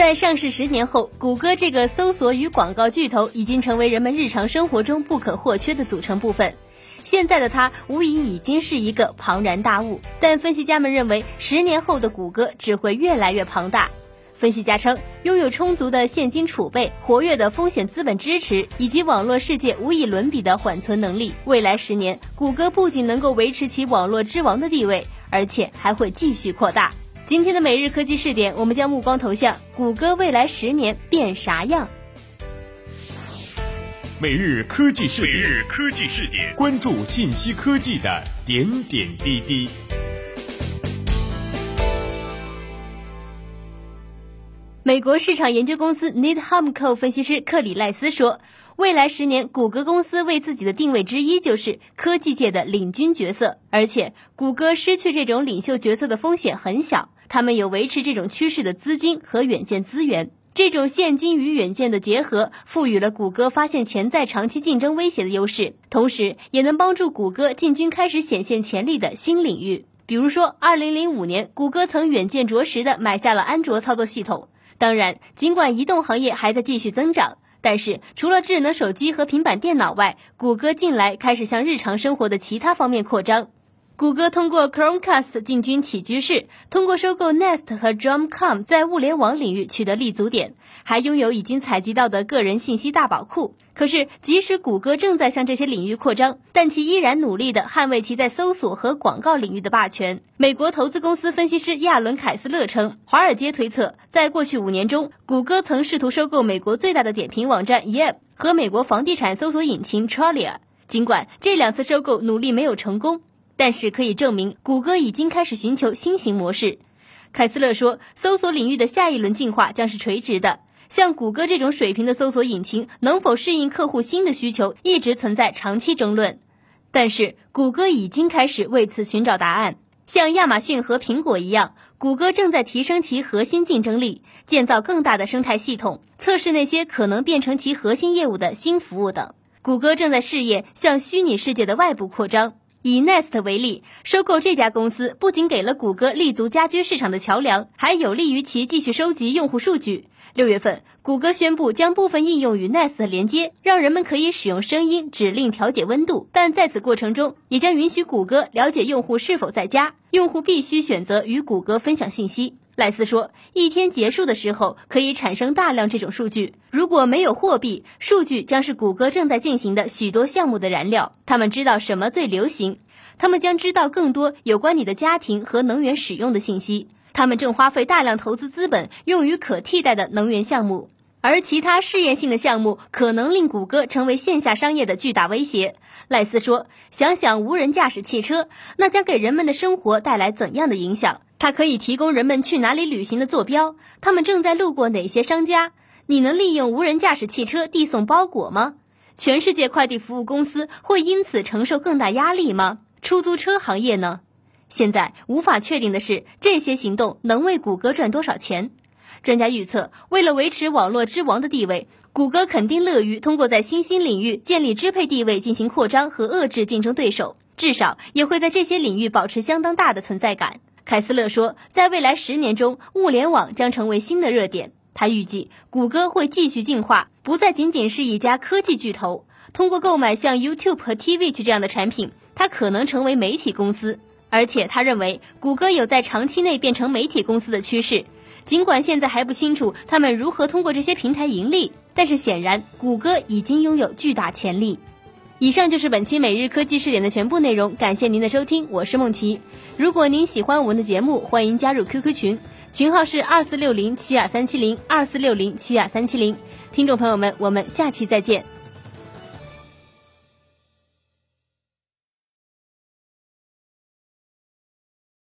在上市十年后，谷歌这个搜索与广告巨头已经成为人们日常生活中不可或缺的组成部分。现在的它无疑已经是一个庞然大物，但分析家们认为，十年后的谷歌只会越来越庞大。分析家称，拥有充足的现金储备、活跃的风险资本支持以及网络世界无以伦比的缓存能力，未来十年，谷歌不仅能够维持其网络之王的地位，而且还会继续扩大。今天的每日科技试点，我们将目光投向谷歌未来十年变啥样。每日科技试点，每日科技试点，关注信息科技的点点滴滴。美国市场研究公司 Needham Co 分析师克里赖斯说：“未来十年，谷歌公司为自己的定位之一就是科技界的领军角色，而且谷歌失去这种领袖角色的风险很小。他们有维持这种趋势的资金和远见资源。这种现金与远见的结合，赋予了谷歌发现潜在长期竞争威胁的优势，同时也能帮助谷歌进军开始显现潜力的新领域。比如说，二零零五年，谷歌曾远见卓识的买下了安卓操作系统。”当然，尽管移动行业还在继续增长，但是除了智能手机和平板电脑外，谷歌近来开始向日常生活的其他方面扩张。谷歌通过 Chromecast 进军起居室，通过收购 Nest 和 Drumcom 在物联网领域取得立足点，还拥有已经采集到的个人信息大宝库。可是，即使谷歌正在向这些领域扩张，但其依然努力地捍卫其在搜索和广告领域的霸权。美国投资公司分析师亚伦·凯斯勒称，华尔街推测，在过去五年中，谷歌曾试图收购美国最大的点评网站 Yelp 和美国房地产搜索引擎 Trulia。尽管这两次收购努力没有成功，但是可以证明，谷歌已经开始寻求新型模式。凯斯勒说，搜索领域的下一轮进化将是垂直的。像谷歌这种水平的搜索引擎能否适应客户新的需求，一直存在长期争论。但是，谷歌已经开始为此寻找答案。像亚马逊和苹果一样，谷歌正在提升其核心竞争力，建造更大的生态系统，测试那些可能变成其核心业务的新服务等。谷歌正在试验向虚拟世界的外部扩张。以 Nest 为例，收购这家公司不仅给了谷歌立足家居市场的桥梁，还有利于其继续收集用户数据。六月份，谷歌宣布将部分应用与 Nest 连接，让人们可以使用声音指令调节温度。但在此过程中，也将允许谷歌了解用户是否在家。用户必须选择与谷歌分享信息。赖斯说，一天结束的时候可以产生大量这种数据。如果没有货币，数据将是谷歌正在进行的许多项目的燃料。他们知道什么最流行，他们将知道更多有关你的家庭和能源使用的信息。他们正花费大量投资资本用于可替代的能源项目，而其他试验性的项目可能令谷歌成为线下商业的巨大威胁。赖斯说：“想想无人驾驶汽车，那将给人们的生活带来怎样的影响？它可以提供人们去哪里旅行的坐标，他们正在路过哪些商家？你能利用无人驾驶汽车递送包裹吗？全世界快递服务公司会因此承受更大压力吗？出租车行业呢？”现在无法确定的是，这些行动能为谷歌赚多少钱。专家预测，为了维持网络之王的地位，谷歌肯定乐于通过在新兴领域建立支配地位进行扩张和遏制竞争对手，至少也会在这些领域保持相当大的存在感。凯斯勒说，在未来十年中，物联网将成为新的热点。他预计，谷歌会继续进化，不再仅仅是一家科技巨头。通过购买像 YouTube 和 Twitch 这样的产品，它可能成为媒体公司。而且他认为，谷歌有在长期内变成媒体公司的趋势。尽管现在还不清楚他们如何通过这些平台盈利，但是显然，谷歌已经拥有巨大潜力。以上就是本期每日科技试点的全部内容，感谢您的收听，我是梦琪。如果您喜欢我们的节目，欢迎加入 QQ 群，群号是二四六零七二三七零二四六零七二三七零。听众朋友们，我们下期再见。